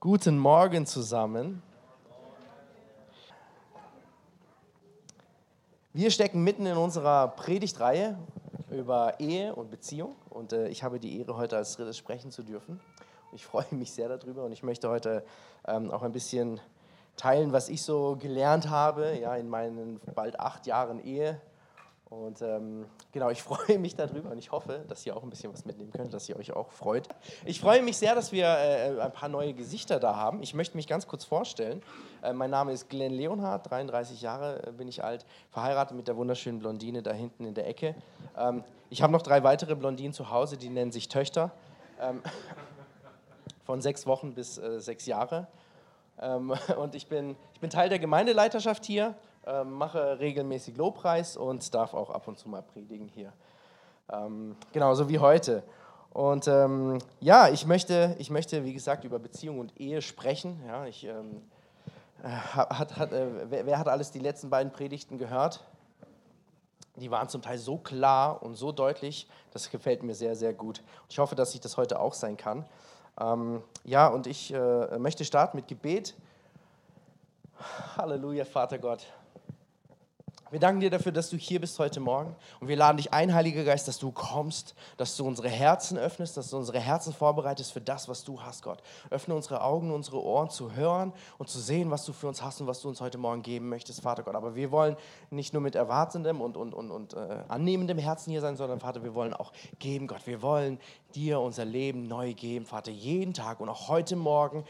Guten Morgen zusammen. Wir stecken mitten in unserer Predigtreihe über Ehe und Beziehung und äh, ich habe die Ehre, heute als drittes sprechen zu dürfen. Ich freue mich sehr darüber und ich möchte heute ähm, auch ein bisschen teilen, was ich so gelernt habe ja, in meinen bald acht Jahren Ehe und ähm, genau, ich freue mich darüber und ich hoffe, dass ihr auch ein bisschen was mitnehmen könnt, dass ihr euch auch freut. Ich freue mich sehr, dass wir äh, ein paar neue Gesichter da haben. Ich möchte mich ganz kurz vorstellen. Äh, mein Name ist Glenn Leonhardt, 33 Jahre äh, bin ich alt, verheiratet mit der wunderschönen Blondine da hinten in der Ecke. Ähm, ich habe noch drei weitere Blondinen zu Hause, die nennen sich Töchter. Ähm, von sechs Wochen bis äh, sechs Jahre. Ähm, und ich bin, ich bin Teil der Gemeindeleiterschaft hier mache regelmäßig Lobpreis und darf auch ab und zu mal predigen hier. Ähm, genauso wie heute. Und ähm, ja, ich möchte, ich möchte, wie gesagt, über Beziehung und Ehe sprechen. Ja, ich, ähm, äh, hat, hat, äh, wer, wer, hat alles die letzten beiden Predigten gehört? Die waren zum Teil so klar und so deutlich, das gefällt mir sehr, sehr gut. Ich hoffe, dass ich das heute auch sein kann. Ähm, ja, und ich äh, möchte starten mit Gebet. Halleluja, Vater Gott. Wir danken dir dafür, dass du hier bist heute Morgen. Und wir laden dich ein, Heiliger Geist, dass du kommst, dass du unsere Herzen öffnest, dass du unsere Herzen vorbereitest für das, was du hast, Gott. Öffne unsere Augen, unsere Ohren zu hören und zu sehen, was du für uns hast und was du uns heute Morgen geben möchtest, Vater Gott. Aber wir wollen nicht nur mit erwartendem und, und, und, und äh, annehmendem Herzen hier sein, sondern, Vater, wir wollen auch geben, Gott. Wir wollen dir unser Leben neu geben, Vater, jeden Tag und auch heute Morgen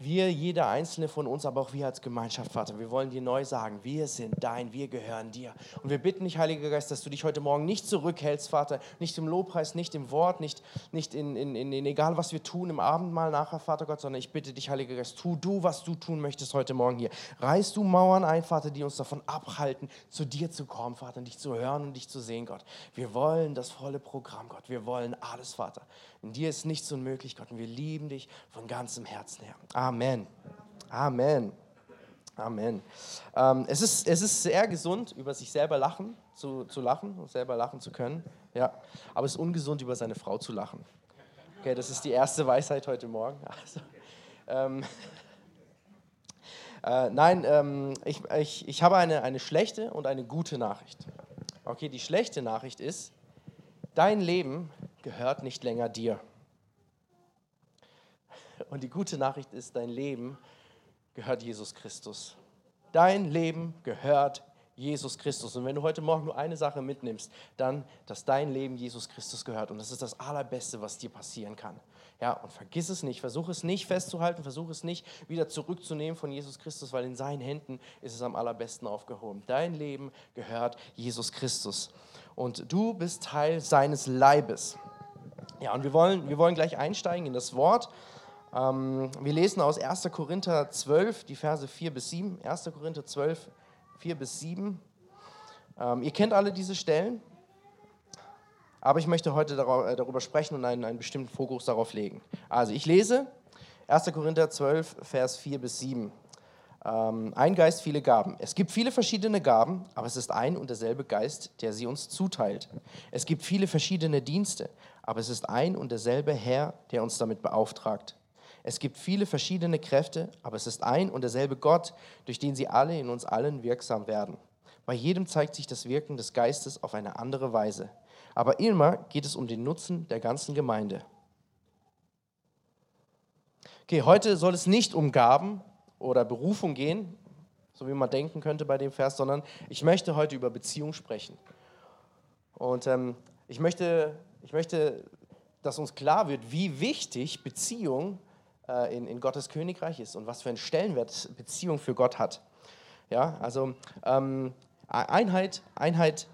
wir, jeder einzelne von uns, aber auch wir als Gemeinschaft, Vater, wir wollen dir neu sagen, wir sind dein, wir gehören dir. Und wir bitten dich, Heiliger Geist, dass du dich heute Morgen nicht zurückhältst, Vater, nicht im Lobpreis, nicht im Wort, nicht, nicht in, in, in, egal was wir tun, im Abendmahl nachher, Vater Gott, sondern ich bitte dich, Heiliger Geist, tu du, was du tun möchtest heute Morgen hier. Reißt du Mauern ein, Vater, die uns davon abhalten, zu dir zu kommen, Vater, und dich zu hören und dich zu sehen, Gott. Wir wollen das volle Programm, Gott. Wir wollen alles, Vater. In dir ist nichts unmöglich, Gott, und wir lieben dich von ganzem Herzen her. Amen. Amen. Amen. Ähm, es, ist, es ist sehr gesund, über sich selber lachen, zu, zu lachen und selber lachen zu können. Ja. Aber es ist ungesund, über seine Frau zu lachen. Okay, das ist die erste Weisheit heute Morgen. Also, ähm, äh, nein, ähm, ich, ich, ich habe eine, eine schlechte und eine gute Nachricht. Okay, die schlechte Nachricht ist, dein Leben gehört nicht länger dir. Und die gute Nachricht ist, dein Leben gehört Jesus Christus. Dein Leben gehört Jesus Christus. Und wenn du heute Morgen nur eine Sache mitnimmst, dann, dass dein Leben Jesus Christus gehört. Und das ist das Allerbeste, was dir passieren kann. Ja, und vergiss es nicht, versuch es nicht festzuhalten, versuch es nicht wieder zurückzunehmen von Jesus Christus, weil in seinen Händen ist es am allerbesten aufgehoben. Dein Leben gehört Jesus Christus. Und du bist Teil seines Leibes. Ja, und wir wollen, wir wollen gleich einsteigen in das Wort. Ähm, wir lesen aus 1. Korinther 12, die Verse 4 bis 7. 1. Korinther 12, 4 bis 7. Ähm, ihr kennt alle diese Stellen, aber ich möchte heute äh, darüber sprechen und einen, einen bestimmten Fokus darauf legen. Also ich lese 1. Korinther 12, Vers 4 bis 7. Ähm, ein Geist, viele Gaben. Es gibt viele verschiedene Gaben, aber es ist ein und derselbe Geist, der sie uns zuteilt. Es gibt viele verschiedene Dienste, aber es ist ein und derselbe Herr, der uns damit beauftragt. Es gibt viele verschiedene Kräfte, aber es ist ein und derselbe Gott, durch den sie alle in uns allen wirksam werden. Bei jedem zeigt sich das Wirken des Geistes auf eine andere Weise. Aber immer geht es um den Nutzen der ganzen Gemeinde. Okay, heute soll es nicht um Gaben oder Berufung gehen, so wie man denken könnte bei dem Vers, sondern ich möchte heute über Beziehung sprechen. Und ähm, ich, möchte, ich möchte, dass uns klar wird, wie wichtig Beziehung äh, in, in Gottes Königreich ist und was für einen Stellenwert Beziehung für Gott hat. Ja, also ähm, Einheit, Einheit,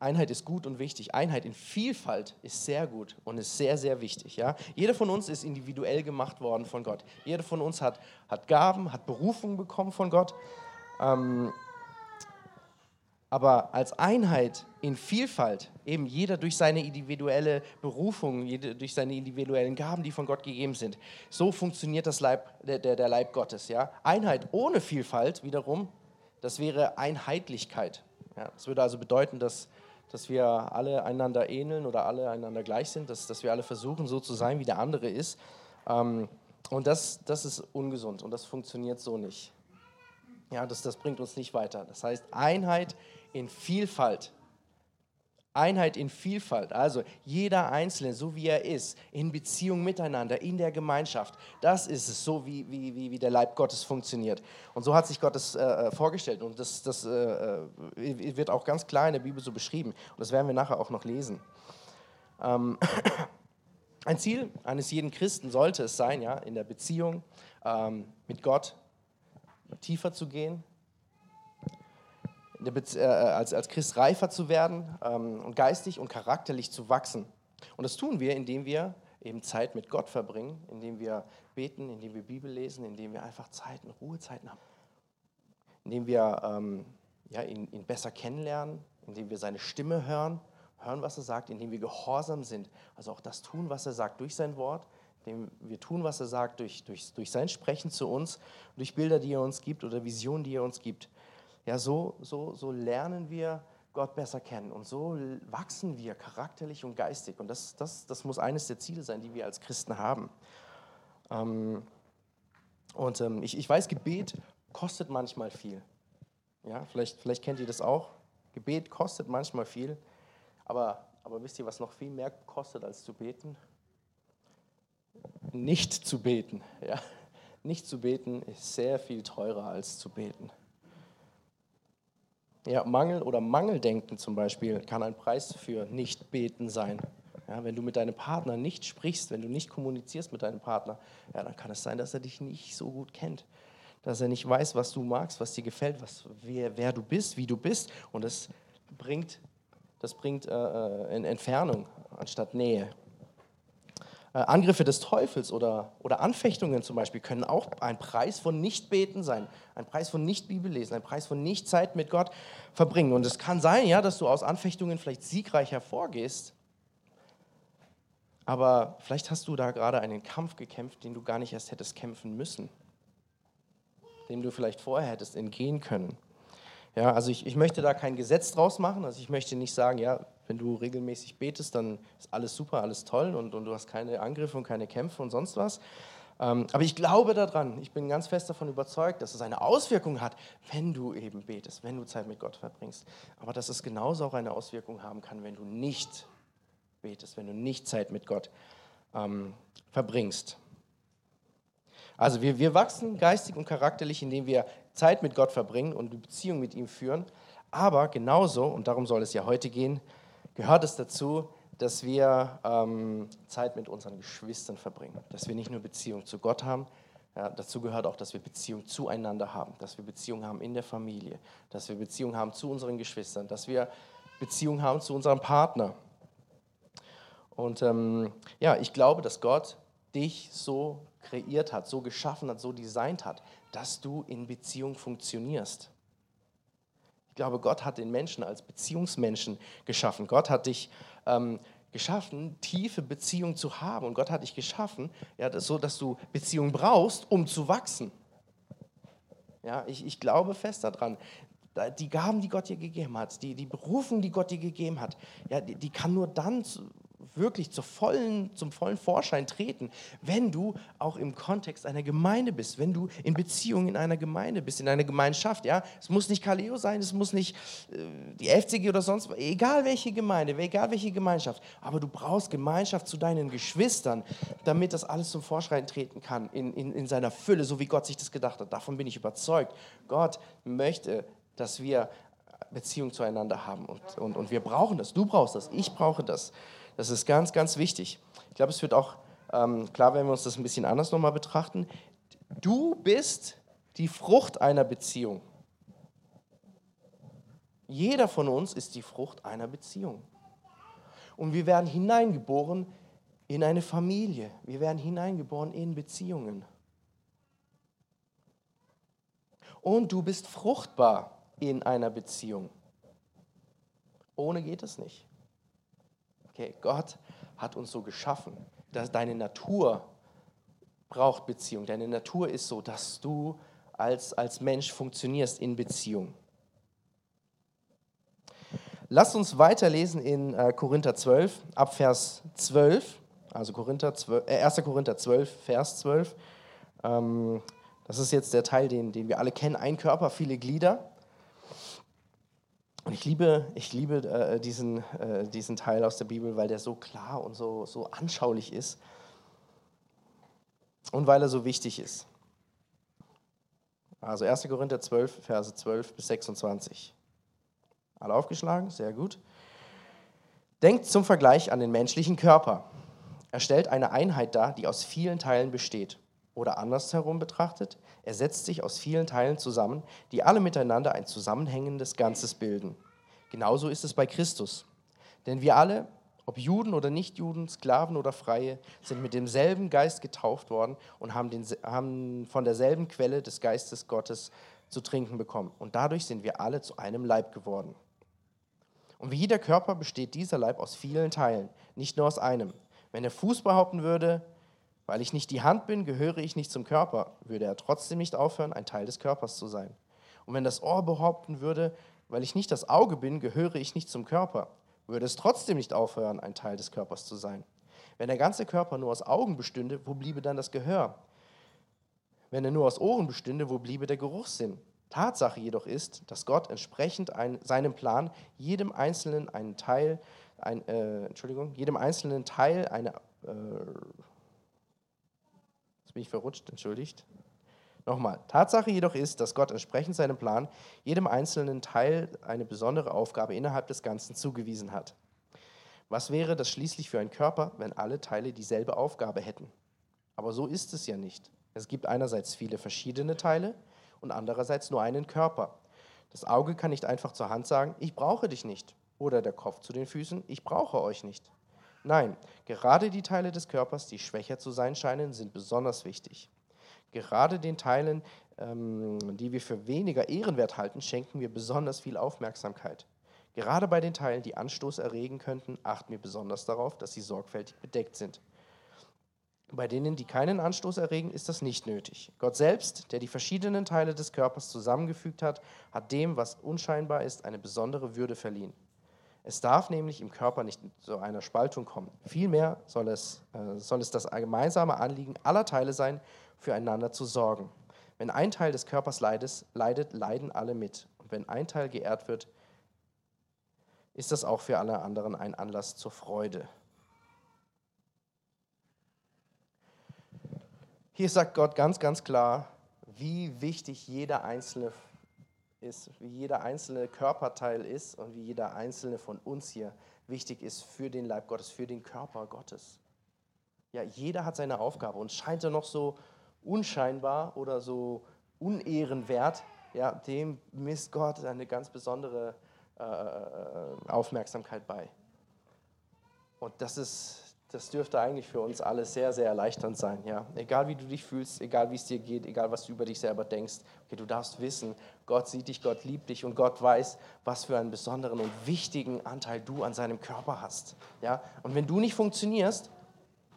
Einheit ist gut und wichtig. Einheit in Vielfalt ist sehr gut und ist sehr, sehr wichtig. Ja? Jeder von uns ist individuell gemacht worden von Gott. Jeder von uns hat, hat Gaben, hat Berufung bekommen von Gott. Ähm, aber als Einheit in Vielfalt, eben jeder durch seine individuelle Berufung, jeder durch seine individuellen Gaben, die von Gott gegeben sind. So funktioniert das Leib, der, der Leib Gottes. Ja? Einheit ohne Vielfalt wiederum, das wäre Einheitlichkeit. Ja? Das würde also bedeuten, dass, dass wir alle einander ähneln oder alle einander gleich sind, dass, dass wir alle versuchen, so zu sein, wie der andere ist. Ähm, und das, das ist ungesund und das funktioniert so nicht. Ja, das, das bringt uns nicht weiter. Das heißt, Einheit in Vielfalt. Einheit in Vielfalt, also jeder Einzelne, so wie er ist, in Beziehung miteinander, in der Gemeinschaft. Das ist es, so wie, wie, wie der Leib Gottes funktioniert. Und so hat sich Gott das äh, äh vorgestellt. Und das, das äh, äh, wird auch ganz klar in der Bibel so beschrieben. Und das werden wir nachher auch noch lesen. Ähm, ein Ziel eines jeden Christen sollte es sein, ja, in der Beziehung ähm, mit Gott tiefer zu gehen, als, als Christ reifer zu werden ähm, und geistig und charakterlich zu wachsen. Und das tun wir, indem wir eben Zeit mit Gott verbringen, indem wir beten, indem wir Bibel lesen, indem wir einfach Zeiten, Ruhezeiten haben, indem wir ähm, ja, ihn, ihn besser kennenlernen, indem wir seine Stimme hören, hören, was er sagt, indem wir gehorsam sind, also auch das tun, was er sagt durch sein Wort, indem wir tun, was er sagt durch, durch, durch sein Sprechen zu uns, durch Bilder, die er uns gibt oder Visionen, die er uns gibt. Ja, so, so, so lernen wir Gott besser kennen und so wachsen wir charakterlich und geistig. Und das, das, das muss eines der Ziele sein, die wir als Christen haben. Ähm, und ähm, ich, ich weiß, Gebet kostet manchmal viel. Ja, vielleicht, vielleicht kennt ihr das auch. Gebet kostet manchmal viel. Aber, aber wisst ihr, was noch viel mehr kostet als zu beten? Nicht zu beten. Ja? Nicht zu beten ist sehr viel teurer als zu beten. Ja, Mangel oder Mangeldenken zum Beispiel kann ein Preis für Nicht-Beten sein. Ja, wenn du mit deinem Partner nicht sprichst, wenn du nicht kommunizierst mit deinem Partner, ja, dann kann es sein, dass er dich nicht so gut kennt. Dass er nicht weiß, was du magst, was dir gefällt, was, wer, wer du bist, wie du bist. Und das bringt, das bringt äh, äh Entfernung anstatt Nähe. Äh, Angriffe des Teufels oder, oder Anfechtungen zum Beispiel können auch ein Preis von Nichtbeten sein, ein Preis von Nicht-Bibellesen, ein Preis von Nicht-Zeit mit Gott verbringen. Und es kann sein, ja, dass du aus Anfechtungen vielleicht siegreich hervorgehst, aber vielleicht hast du da gerade einen Kampf gekämpft, den du gar nicht erst hättest kämpfen müssen, dem du vielleicht vorher hättest entgehen können. Ja, also ich, ich möchte da kein Gesetz draus machen, also ich möchte nicht sagen, ja, wenn du regelmäßig betest, dann ist alles super, alles toll und, und du hast keine Angriffe und keine Kämpfe und sonst was. Ähm, aber ich glaube daran, ich bin ganz fest davon überzeugt, dass es eine Auswirkung hat, wenn du eben betest, wenn du Zeit mit Gott verbringst. Aber dass es genauso auch eine Auswirkung haben kann, wenn du nicht betest, wenn du nicht Zeit mit Gott ähm, verbringst. Also wir, wir wachsen geistig und charakterlich, indem wir Zeit mit Gott verbringen und eine Beziehung mit ihm führen. Aber genauso, und darum soll es ja heute gehen, gehört es dazu, dass wir ähm, Zeit mit unseren Geschwistern verbringen, dass wir nicht nur Beziehung zu Gott haben, ja, dazu gehört auch, dass wir Beziehung zueinander haben, dass wir Beziehung haben in der Familie, dass wir Beziehung haben zu unseren Geschwistern, dass wir Beziehung haben zu unserem Partner. Und ähm, ja, ich glaube, dass Gott dich so kreiert hat, so geschaffen hat, so designt hat, dass du in Beziehung funktionierst glaube, Gott hat den Menschen als Beziehungsmenschen geschaffen. Gott hat dich ähm, geschaffen, tiefe Beziehungen zu haben. Und Gott hat dich geschaffen, ja, das so, dass du Beziehungen brauchst, um zu wachsen. Ja, ich, ich glaube fest daran. Die Gaben, die Gott dir gegeben hat, die, die Berufung, die Gott dir gegeben hat, ja, die, die kann nur dann wirklich zur vollen, zum vollen Vorschein treten, wenn du auch im Kontext einer Gemeinde bist, wenn du in Beziehung in einer Gemeinde bist, in einer Gemeinschaft. Ja? Es muss nicht Kaleo sein, es muss nicht äh, die FCG oder sonst, egal welche Gemeinde, egal welche Gemeinschaft, aber du brauchst Gemeinschaft zu deinen Geschwistern, damit das alles zum Vorschein treten kann, in, in, in seiner Fülle, so wie Gott sich das gedacht hat. Davon bin ich überzeugt. Gott möchte, dass wir Beziehung zueinander haben und, und, und wir brauchen das. Du brauchst das, ich brauche das. Das ist ganz, ganz wichtig. Ich glaube, es wird auch ähm, klar, wenn wir uns das ein bisschen anders nochmal betrachten. Du bist die Frucht einer Beziehung. Jeder von uns ist die Frucht einer Beziehung. Und wir werden hineingeboren in eine Familie. Wir werden hineingeboren in Beziehungen. Und du bist fruchtbar in einer Beziehung. Ohne geht es nicht. Okay, Gott hat uns so geschaffen, dass deine Natur braucht Beziehung. Deine Natur ist so, dass du als, als Mensch funktionierst in Beziehung. Lasst uns weiterlesen in äh, Korinther 12, ab Vers 12. also Korinther 12, äh, 1. Korinther 12, Vers 12. Ähm, das ist jetzt der Teil, den, den wir alle kennen. Ein Körper, viele Glieder. Und ich liebe, ich liebe äh, diesen, äh, diesen Teil aus der Bibel, weil der so klar und so, so anschaulich ist. Und weil er so wichtig ist. Also 1. Korinther 12, Verse 12 bis 26. Alle aufgeschlagen? Sehr gut. Denkt zum Vergleich an den menschlichen Körper. Er stellt eine Einheit dar, die aus vielen Teilen besteht. Oder andersherum betrachtet, er setzt sich aus vielen Teilen zusammen, die alle miteinander ein zusammenhängendes Ganzes bilden. Genauso ist es bei Christus. Denn wir alle, ob Juden oder Nichtjuden, Sklaven oder Freie, sind mit demselben Geist getauft worden und haben, den, haben von derselben Quelle des Geistes Gottes zu trinken bekommen. Und dadurch sind wir alle zu einem Leib geworden. Und wie jeder Körper besteht dieser Leib aus vielen Teilen, nicht nur aus einem. Wenn der Fuß behaupten würde, weil ich nicht die Hand bin, gehöre ich nicht zum Körper, würde er trotzdem nicht aufhören, ein Teil des Körpers zu sein. Und wenn das Ohr behaupten würde, weil ich nicht das Auge bin, gehöre ich nicht zum Körper, würde es trotzdem nicht aufhören, ein Teil des Körpers zu sein. Wenn der ganze Körper nur aus Augen bestünde, wo bliebe dann das Gehör? Wenn er nur aus Ohren bestünde, wo bliebe der Geruchssinn? Tatsache jedoch ist, dass Gott entsprechend ein, seinem Plan jedem einzelnen einen Teil, ein, äh, Entschuldigung, jedem einzelnen Teil eine, äh, jetzt bin ich verrutscht, entschuldigt. Nochmal, Tatsache jedoch ist, dass Gott entsprechend seinem Plan jedem einzelnen Teil eine besondere Aufgabe innerhalb des Ganzen zugewiesen hat. Was wäre das schließlich für ein Körper, wenn alle Teile dieselbe Aufgabe hätten? Aber so ist es ja nicht. Es gibt einerseits viele verschiedene Teile und andererseits nur einen Körper. Das Auge kann nicht einfach zur Hand sagen, ich brauche dich nicht. Oder der Kopf zu den Füßen, ich brauche euch nicht. Nein, gerade die Teile des Körpers, die schwächer zu sein scheinen, sind besonders wichtig. Gerade den Teilen, ähm, die wir für weniger ehrenwert halten, schenken wir besonders viel Aufmerksamkeit. Gerade bei den Teilen, die Anstoß erregen könnten, achten wir besonders darauf, dass sie sorgfältig bedeckt sind. Bei denen, die keinen Anstoß erregen, ist das nicht nötig. Gott selbst, der die verschiedenen Teile des Körpers zusammengefügt hat, hat dem, was unscheinbar ist, eine besondere Würde verliehen. Es darf nämlich im Körper nicht zu einer Spaltung kommen. Vielmehr soll es, äh, soll es das gemeinsame Anliegen aller Teile sein, füreinander zu sorgen. Wenn ein Teil des Körpers leidet, leidet, leiden alle mit. Und wenn ein Teil geehrt wird, ist das auch für alle anderen ein Anlass zur Freude. Hier sagt Gott ganz, ganz klar, wie wichtig jeder einzelne ist, wie jeder einzelne Körperteil ist und wie jeder einzelne von uns hier wichtig ist für den Leib Gottes, für den Körper Gottes. Ja, jeder hat seine Aufgabe und scheint er noch so unscheinbar oder so unehrenwert, ja, dem misst Gott eine ganz besondere äh, äh Aufmerksamkeit bei. Und das ist, das dürfte eigentlich für uns alle sehr, sehr erleichternd sein. Ja? Egal wie du dich fühlst, egal wie es dir geht, egal was du über dich selber denkst, okay, du darfst wissen, Gott sieht dich, Gott liebt dich und Gott weiß, was für einen besonderen und wichtigen Anteil du an seinem Körper hast. Ja? Und wenn du nicht funktionierst,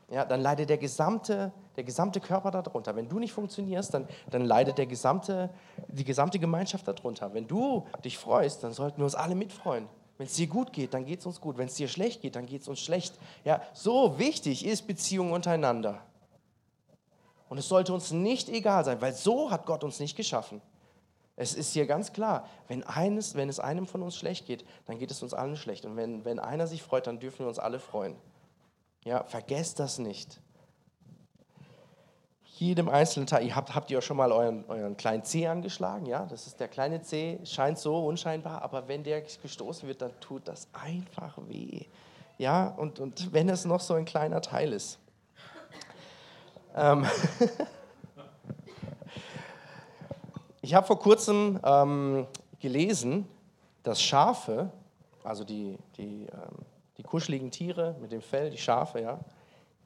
ja, dann leidet der gesamte, der gesamte Körper darunter. Wenn du nicht funktionierst, dann, dann leidet der gesamte, die gesamte Gemeinschaft darunter. Wenn du dich freust, dann sollten wir uns alle mitfreuen. Wenn es dir gut geht, dann geht es uns gut. Wenn es dir schlecht geht, dann geht es uns schlecht. Ja, so wichtig ist Beziehung untereinander. Und es sollte uns nicht egal sein, weil so hat Gott uns nicht geschaffen. Es ist hier ganz klar, wenn, eines, wenn es einem von uns schlecht geht, dann geht es uns allen schlecht. Und wenn, wenn einer sich freut, dann dürfen wir uns alle freuen. Ja, vergesst das nicht jedem einzelnen Teil. Ihr habt, habt ihr auch schon mal euren, euren kleinen C angeschlagen? Ja, das ist der kleine C, scheint so unscheinbar, aber wenn der gestoßen wird, dann tut das einfach weh. Ja, und, und wenn es noch so ein kleiner Teil ist. Ähm ich habe vor kurzem ähm, gelesen, dass Schafe, also die, die, ähm, die kuscheligen Tiere mit dem Fell, die Schafe, ja,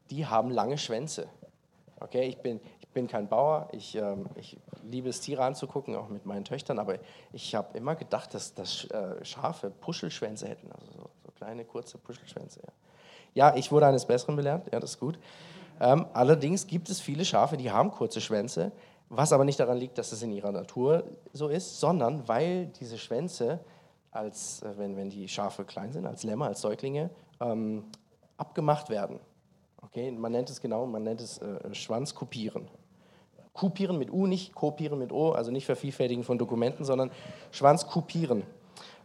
die haben lange Schwänze. Okay, ich bin, ich bin kein Bauer, ich, ähm, ich liebe es, Tiere anzugucken, auch mit meinen Töchtern, aber ich habe immer gedacht, dass, dass äh, Schafe Puschelschwänze hätten, also so, so kleine, kurze Puschelschwänze. Ja. ja. ich wurde eines Besseren belehrt, ja, das ist gut. Ähm, allerdings gibt es viele Schafe, die haben kurze Schwänze, was aber nicht daran liegt, dass es in ihrer Natur so ist, sondern weil diese Schwänze, als, äh, wenn, wenn die Schafe klein sind, als Lämmer, als Säuglinge, ähm, abgemacht werden. Okay, man nennt es genau, man nennt es äh, Schwanzkopieren. Kopieren mit U, nicht kopieren mit O, also nicht Vervielfältigen von Dokumenten, sondern Schwanzkopieren.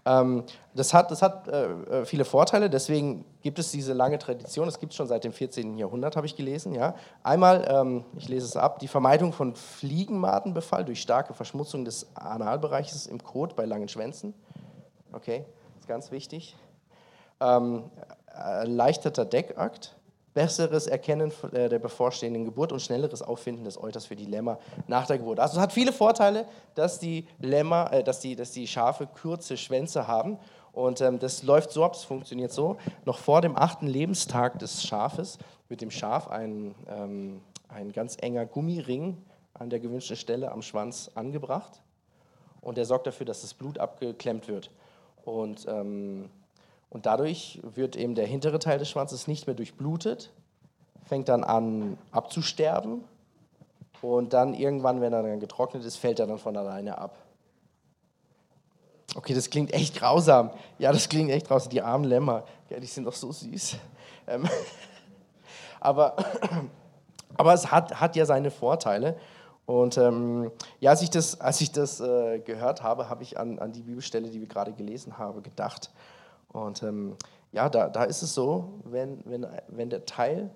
Ähm, das hat, das hat äh, äh, viele Vorteile, deswegen gibt es diese lange Tradition, es gibt es schon seit dem 14. Jahrhundert, habe ich gelesen. Ja. Einmal, ähm, ich lese es ab, die Vermeidung von Fliegenmadenbefall durch starke Verschmutzung des Analbereiches im Kot bei langen Schwänzen. Okay, ist ganz wichtig. Ähm, erleichterter Deckakt, besseres Erkennen äh, der bevorstehenden Geburt und schnelleres Auffinden des Euters für die Lämmer nach der Geburt. Also es hat viele Vorteile, dass die Lämmer, äh, dass, die, dass die Schafe kurze Schwänze haben. Und ähm, das läuft so ab, es funktioniert so. Noch vor dem achten Lebenstag des Schafes wird dem Schaf ein, ähm, ein ganz enger Gummiring an der gewünschten Stelle am Schwanz angebracht. Und der sorgt dafür, dass das Blut abgeklemmt wird. Und ähm, und dadurch wird eben der hintere Teil des Schwanzes nicht mehr durchblutet, fängt dann an abzusterben und dann irgendwann, wenn er dann getrocknet ist, fällt er dann von alleine ab. Okay, das klingt echt grausam. Ja, das klingt echt grausam. Die armen Lämmer, ja, die sind doch so süß. Ähm, aber, aber es hat, hat ja seine Vorteile. Und ähm, ja, als ich das, als ich das äh, gehört habe, habe ich an, an die Bibelstelle, die wir gerade gelesen haben, gedacht. Und ähm, ja, da, da ist es so, wenn, wenn, wenn der Teil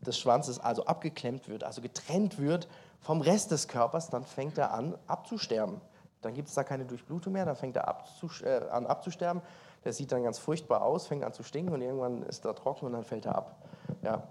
des Schwanzes also abgeklemmt wird, also getrennt wird vom Rest des Körpers, dann fängt er an abzusterben. Dann gibt es da keine Durchblutung mehr, dann fängt er abzus äh, an abzusterben. Der sieht dann ganz furchtbar aus, fängt an zu stinken und irgendwann ist er trocken und dann fällt er ab. Ja.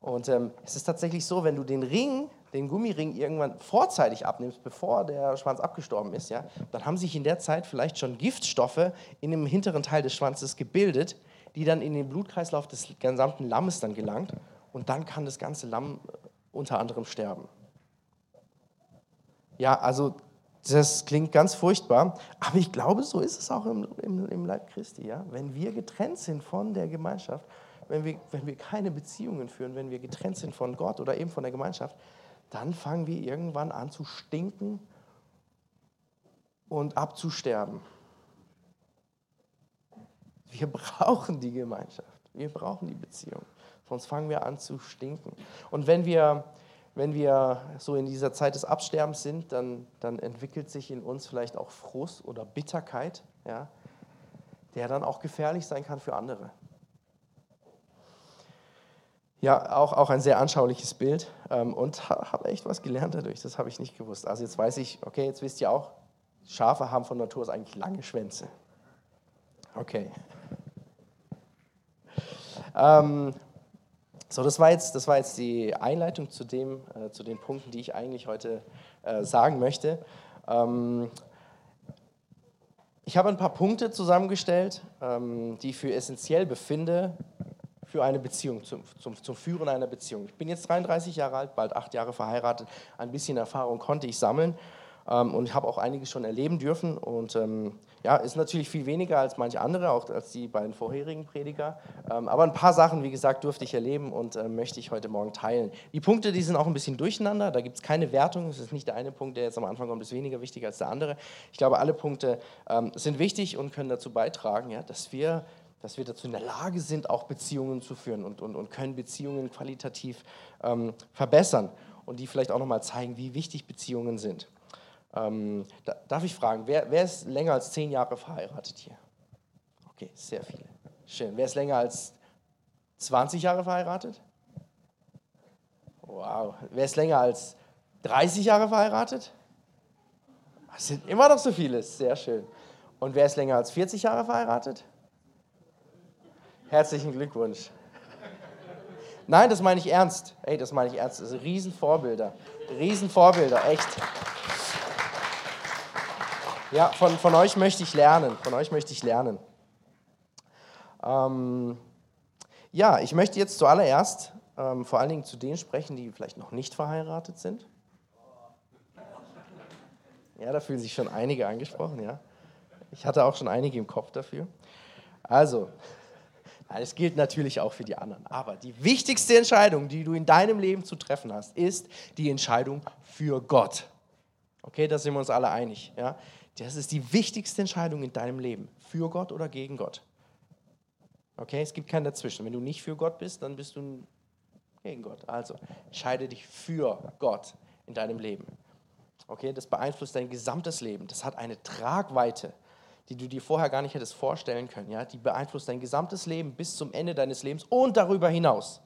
Und ähm, es ist tatsächlich so, wenn du den Ring den Gummiring irgendwann vorzeitig abnimmst, bevor der Schwanz abgestorben ist, ja, dann haben sich in der Zeit vielleicht schon Giftstoffe in dem hinteren Teil des Schwanzes gebildet, die dann in den Blutkreislauf des gesamten Lammes dann gelangt und dann kann das ganze Lamm äh, unter anderem sterben. Ja, also das klingt ganz furchtbar, aber ich glaube, so ist es auch im, im, im Leib Christi. Ja? Wenn wir getrennt sind von der Gemeinschaft, wenn wir, wenn wir keine Beziehungen führen, wenn wir getrennt sind von Gott oder eben von der Gemeinschaft, dann fangen wir irgendwann an zu stinken und abzusterben. Wir brauchen die Gemeinschaft, wir brauchen die Beziehung, sonst fangen wir an zu stinken. Und wenn wir, wenn wir so in dieser Zeit des Absterbens sind, dann, dann entwickelt sich in uns vielleicht auch Frust oder Bitterkeit, ja, der dann auch gefährlich sein kann für andere. Ja, auch, auch ein sehr anschauliches Bild ähm, und habe echt was gelernt dadurch, das habe ich nicht gewusst. Also jetzt weiß ich, okay, jetzt wisst ihr auch, Schafe haben von Natur aus eigentlich lange Schwänze. Okay. Ähm, so, das war, jetzt, das war jetzt die Einleitung zu, dem, äh, zu den Punkten, die ich eigentlich heute äh, sagen möchte. Ähm, ich habe ein paar Punkte zusammengestellt, ähm, die ich für essentiell befinde, für eine Beziehung, zum, zum, zum Führen einer Beziehung. Ich bin jetzt 33 Jahre alt, bald acht Jahre verheiratet. Ein bisschen Erfahrung konnte ich sammeln ähm, und habe auch einiges schon erleben dürfen. Und ähm, ja, ist natürlich viel weniger als manche andere, auch als die beiden vorherigen Prediger. Ähm, aber ein paar Sachen, wie gesagt, durfte ich erleben und äh, möchte ich heute Morgen teilen. Die Punkte, die sind auch ein bisschen durcheinander. Da gibt es keine Wertung. Es ist nicht der eine Punkt, der jetzt am Anfang kommt, ist weniger wichtig als der andere. Ich glaube, alle Punkte ähm, sind wichtig und können dazu beitragen, ja, dass wir dass wir dazu in der Lage sind, auch Beziehungen zu führen und, und, und können Beziehungen qualitativ ähm, verbessern und die vielleicht auch nochmal zeigen, wie wichtig Beziehungen sind. Ähm, da, darf ich fragen, wer, wer ist länger als zehn Jahre verheiratet hier? Okay, sehr viele. Schön. Wer ist länger als 20 Jahre verheiratet? Wow. Wer ist länger als 30 Jahre verheiratet? Das sind immer noch so viele. Sehr schön. Und wer ist länger als 40 Jahre verheiratet? Herzlichen Glückwunsch. Nein, das meine ich ernst. Ey, das meine ich ernst. Das sind Riesenvorbilder. Riesenvorbilder, echt. Ja, von, von euch möchte ich lernen. Von euch möchte ich lernen. Ähm, ja, ich möchte jetzt zuallererst ähm, vor allen Dingen zu denen sprechen, die vielleicht noch nicht verheiratet sind. Ja, da fühlen sich schon einige angesprochen, ja. Ich hatte auch schon einige im Kopf dafür. Also, das gilt natürlich auch für die anderen. Aber die wichtigste Entscheidung, die du in deinem Leben zu treffen hast, ist die Entscheidung für Gott. Okay, da sind wir uns alle einig. Ja? Das ist die wichtigste Entscheidung in deinem Leben. Für Gott oder gegen Gott. Okay, es gibt keinen dazwischen. Wenn du nicht für Gott bist, dann bist du gegen Gott. Also entscheide dich für Gott in deinem Leben. Okay, das beeinflusst dein gesamtes Leben. Das hat eine Tragweite, die du dir vorher gar nicht hättest vorstellen können. Ja? Die beeinflusst dein gesamtes Leben bis zum Ende deines Lebens und darüber hinaus.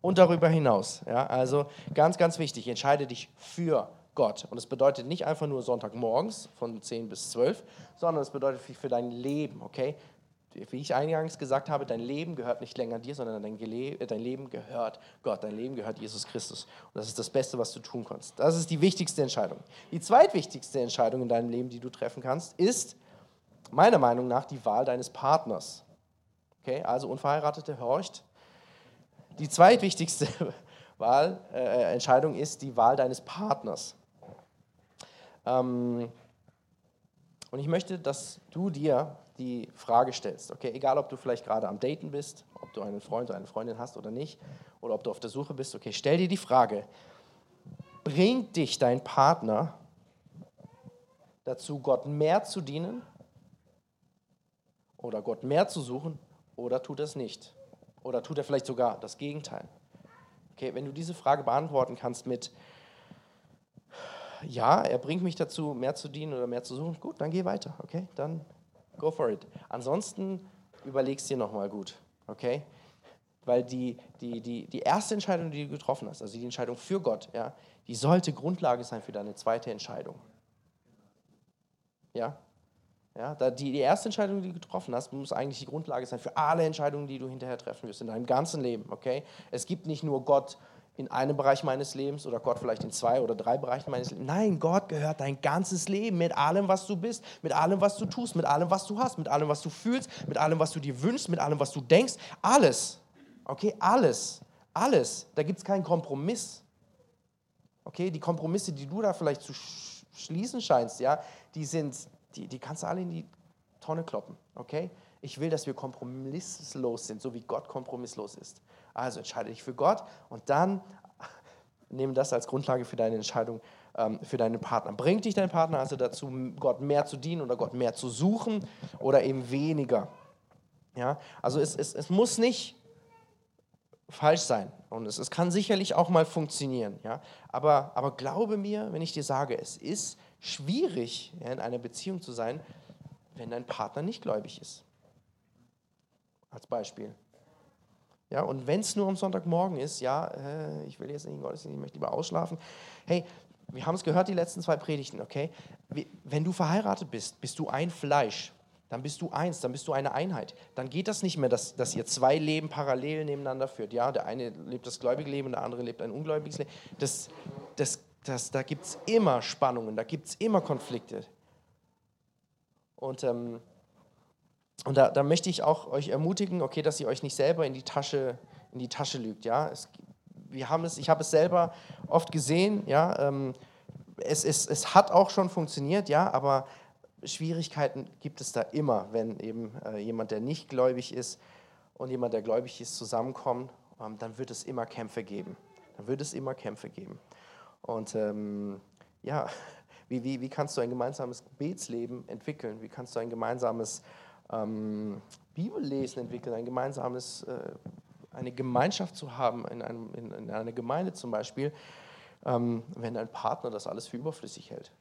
Und darüber hinaus. Ja? Also ganz, ganz wichtig, entscheide dich für Gott. Und es bedeutet nicht einfach nur Sonntagmorgens von 10 bis 12, sondern es bedeutet für dein Leben. Okay? wie ich eingangs gesagt habe, dein Leben gehört nicht länger dir, sondern dein, äh, dein, Leben gehört Gott, dein Leben gehört Jesus Christus. Und das ist das Beste, was du tun kannst. Das ist die wichtigste Entscheidung. Die zweitwichtigste Entscheidung in deinem Leben, die du treffen kannst, ist meiner Meinung nach die Wahl deines Partners. Okay, also Unverheiratete, horcht. Die zweitwichtigste Wahl, äh, Entscheidung ist die Wahl deines Partners. Ähm, und ich möchte, dass du dir die Frage stellst. Okay, egal ob du vielleicht gerade am Daten bist, ob du einen Freund oder eine Freundin hast oder nicht, oder ob du auf der Suche bist, okay, stell dir die Frage, bringt dich dein Partner dazu, Gott mehr zu dienen oder Gott mehr zu suchen oder tut er es nicht? Oder tut er vielleicht sogar das Gegenteil? Okay, wenn du diese Frage beantworten kannst mit ja, er bringt mich dazu, mehr zu dienen oder mehr zu suchen, gut, dann geh weiter, okay? Dann go for it. Ansonsten überlegst dir nochmal gut, okay? Weil die, die, die, die erste Entscheidung, die du getroffen hast, also die Entscheidung für Gott, ja, die sollte Grundlage sein für deine zweite Entscheidung. Ja? Ja, die, die erste Entscheidung, die du getroffen hast, muss eigentlich die Grundlage sein für alle Entscheidungen, die du hinterher treffen wirst in deinem ganzen Leben. Okay? Es gibt nicht nur Gott in einem Bereich meines Lebens oder Gott vielleicht in zwei oder drei Bereichen meines Lebens. Nein, Gott gehört dein ganzes Leben mit allem, was du bist, mit allem, was du tust, mit allem, was du hast, mit allem, was du fühlst, mit allem, was du dir wünschst, mit allem, was du denkst. Alles. Okay, alles. Alles. Da gibt es keinen Kompromiss. Okay, die Kompromisse, die du da vielleicht zu schließen scheinst, ja, die sind, die, die kannst du alle in die Tonne kloppen. Okay? Ich will, dass wir kompromisslos sind, so wie Gott kompromisslos ist. Also entscheide dich für Gott und dann nehme das als Grundlage für deine Entscheidung ähm, für deinen Partner. Bringt dich dein Partner also dazu, Gott mehr zu dienen oder Gott mehr zu suchen oder eben weniger? Ja, also es, es, es muss nicht falsch sein und es, es kann sicherlich auch mal funktionieren. Ja? Aber, aber glaube mir, wenn ich dir sage, es ist schwierig, ja, in einer Beziehung zu sein, wenn dein Partner nicht gläubig ist. Als Beispiel. Ja, und wenn es nur am Sonntagmorgen ist, ja, äh, ich will jetzt nicht in Gottesdienst, ich möchte lieber ausschlafen. Hey, wir haben es gehört, die letzten zwei Predigten, okay? Wenn du verheiratet bist, bist du ein Fleisch. Dann bist du eins, dann bist du eine Einheit. Dann geht das nicht mehr, dass, dass ihr zwei Leben parallel nebeneinander führt. Ja, der eine lebt das gläubige Leben und der andere lebt ein ungläubiges Leben. Das, das, das, da gibt es immer Spannungen, da gibt es immer Konflikte. Und ähm, und da, da, möchte ich auch euch ermutigen, okay, dass ihr euch nicht selber in die Tasche, in die Tasche lügt. Ja? Es, wir haben es, ich habe es selber oft gesehen, ja, ähm, es, es, es hat auch schon funktioniert, ja, aber Schwierigkeiten gibt es da immer, wenn eben äh, jemand, der nicht gläubig ist und jemand, der gläubig ist, zusammenkommen, ähm, dann wird es immer Kämpfe geben. Dann wird es immer Kämpfe geben. Und ähm, ja, wie, wie, wie kannst du ein gemeinsames Gebetsleben entwickeln? Wie kannst du ein gemeinsames ähm, Bibellesen entwickeln, ein gemeinsames, äh, eine Gemeinschaft zu haben in, einem, in, in einer Gemeinde zum Beispiel, ähm, wenn dein Partner das alles für überflüssig hält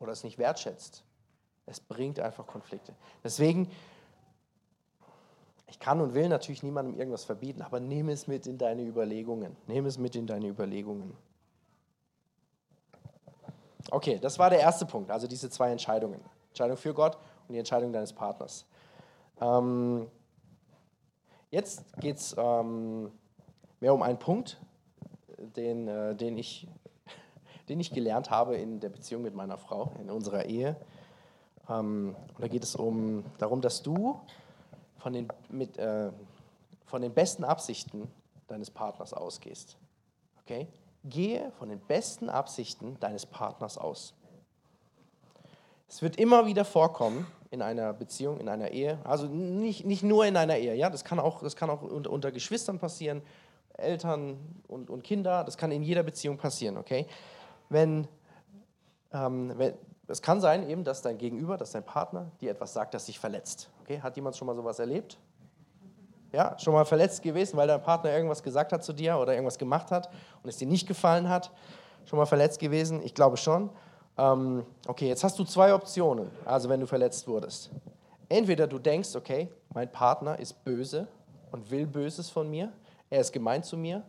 oder es nicht wertschätzt. Es bringt einfach Konflikte. Deswegen, ich kann und will natürlich niemandem irgendwas verbieten, aber nehme es mit in deine Überlegungen. Nehme es mit in deine Überlegungen. Okay, das war der erste Punkt, also diese zwei Entscheidungen. Entscheidung für Gott und die Entscheidung deines Partners. Ähm, jetzt geht es ähm, mehr um einen Punkt, den, äh, den, ich, den ich gelernt habe in der Beziehung mit meiner Frau, in unserer Ehe. Ähm, da geht es um darum, dass du von den, mit, äh, von den besten Absichten deines Partners ausgehst. Okay? Gehe von den besten Absichten deines Partners aus. Es wird immer wieder vorkommen in einer Beziehung, in einer Ehe. Also nicht, nicht nur in einer Ehe, ja, das kann auch, das kann auch unter, unter Geschwistern passieren, Eltern und, und Kinder, das kann in jeder Beziehung passieren, okay? Wenn, ähm, wenn, es kann sein eben, dass dein Gegenüber, dass dein Partner dir etwas sagt, das dich verletzt. Okay? Hat jemand schon mal sowas erlebt? Ja, schon mal verletzt gewesen, weil dein Partner irgendwas gesagt hat zu dir oder irgendwas gemacht hat und es dir nicht gefallen hat? Schon mal verletzt gewesen? Ich glaube schon. Ähm, okay, jetzt hast du zwei Optionen, also wenn du verletzt wurdest. Entweder du denkst, okay, mein Partner ist böse und will Böses von mir, er ist gemein zu mir.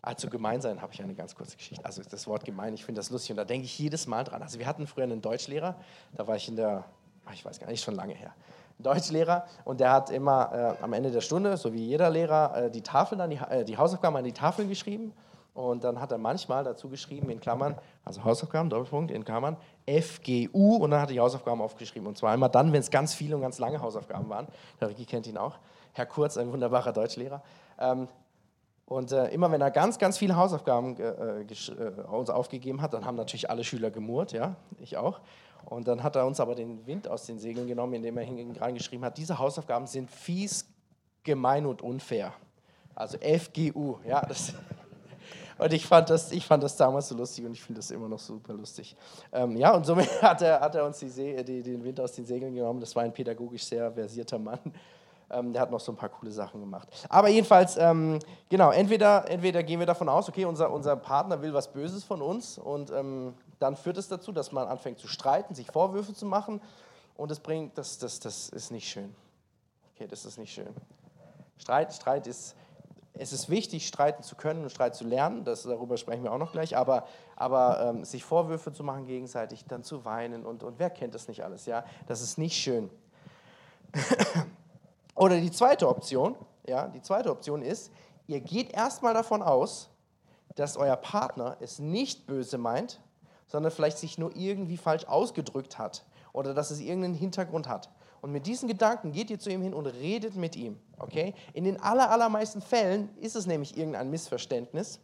Also gemein sein habe ich eine ganz kurze Geschichte. Also das Wort gemein, ich finde das lustig und da denke ich jedes Mal dran. Also wir hatten früher einen Deutschlehrer, da war ich in der, ich weiß gar nicht, schon lange her. Deutschlehrer und der hat immer äh, am Ende der Stunde, so wie jeder Lehrer, äh, die Tafeln an die, äh, die Hausaufgaben an die Tafeln geschrieben und dann hat er manchmal dazu geschrieben in Klammern, also Hausaufgaben, Doppelpunkt, in Klammern, FGU und dann hat er die Hausaufgaben aufgeschrieben. Und zwar immer dann, wenn es ganz viele und ganz lange Hausaufgaben waren. Der Ricky kennt ihn auch. Herr Kurz, ein wunderbarer Deutschlehrer. Ähm, und äh, immer wenn er ganz, ganz viele Hausaufgaben äh, äh, uns aufgegeben hat, dann haben natürlich alle Schüler gemurrt, ja, ich auch. Und dann hat er uns aber den Wind aus den Segeln genommen, indem er reingeschrieben hat, diese Hausaufgaben sind fies, gemein und unfair. Also FGU, ja, das und ich fand, das, ich fand das damals so lustig und ich finde das immer noch super lustig. Ähm, ja, und somit hat er, hat er uns die See, die, den Wind aus den Segeln genommen. Das war ein pädagogisch sehr versierter Mann. Ähm, der hat noch so ein paar coole Sachen gemacht. Aber jedenfalls, ähm, genau, entweder, entweder gehen wir davon aus, okay, unser, unser Partner will was Böses von uns und ähm, dann führt es dazu, dass man anfängt zu streiten, sich Vorwürfe zu machen und das bringt, das, das, das ist nicht schön. Okay, das ist nicht schön. Streit, Streit ist, es ist wichtig, streiten zu können und Streit zu lernen, das, darüber sprechen wir auch noch gleich, aber, aber ähm, sich Vorwürfe zu machen gegenseitig, dann zu weinen und, und wer kennt das nicht alles, ja, das ist nicht schön. Oder die zweite Option, ja, die zweite Option ist, ihr geht erstmal davon aus, dass euer Partner es nicht böse meint, sondern vielleicht sich nur irgendwie falsch ausgedrückt hat oder dass es irgendeinen Hintergrund hat. Und mit diesen Gedanken geht ihr zu ihm hin und redet mit ihm. Okay? In den aller, allermeisten Fällen ist es nämlich irgendein Missverständnis.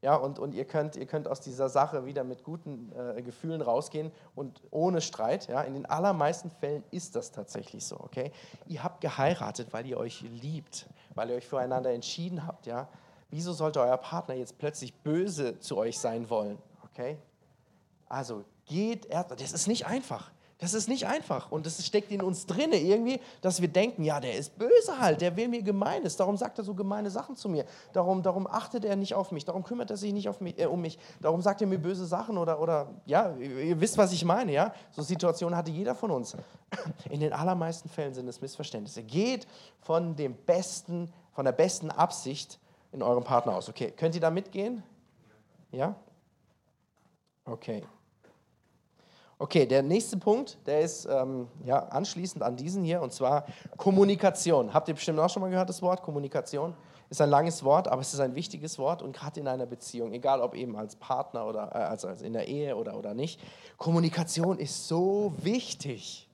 Ja, und, und ihr, könnt, ihr könnt aus dieser Sache wieder mit guten äh, Gefühlen rausgehen und ohne Streit. Ja, in den allermeisten Fällen ist das tatsächlich so. Okay? Ihr habt geheiratet, weil ihr euch liebt, weil ihr euch füreinander entschieden habt. Ja? Wieso sollte euer Partner jetzt plötzlich böse zu euch sein wollen? Okay? Also geht erst, das ist nicht einfach. Das ist nicht einfach und das steckt in uns drinne irgendwie, dass wir denken, ja, der ist böse halt, der will mir Gemeines, darum sagt er so gemeine Sachen zu mir, darum, darum achtet er nicht auf mich, darum kümmert er sich nicht mich, äh, um mich, darum sagt er mir böse Sachen oder, oder ja, ihr wisst, was ich meine, ja, so Situationen hatte jeder von uns. In den allermeisten Fällen sind es Missverständnisse. Geht von dem besten, von der besten Absicht in eurem Partner aus. Okay, könnt ihr da mitgehen? Ja? Okay. Okay, der nächste Punkt, der ist ähm, ja, anschließend an diesen hier, und zwar Kommunikation. Habt ihr bestimmt auch schon mal gehört, das Wort Kommunikation? Ist ein langes Wort, aber es ist ein wichtiges Wort und gerade in einer Beziehung, egal ob eben als Partner oder äh, als, in der Ehe oder, oder nicht, Kommunikation ist so wichtig.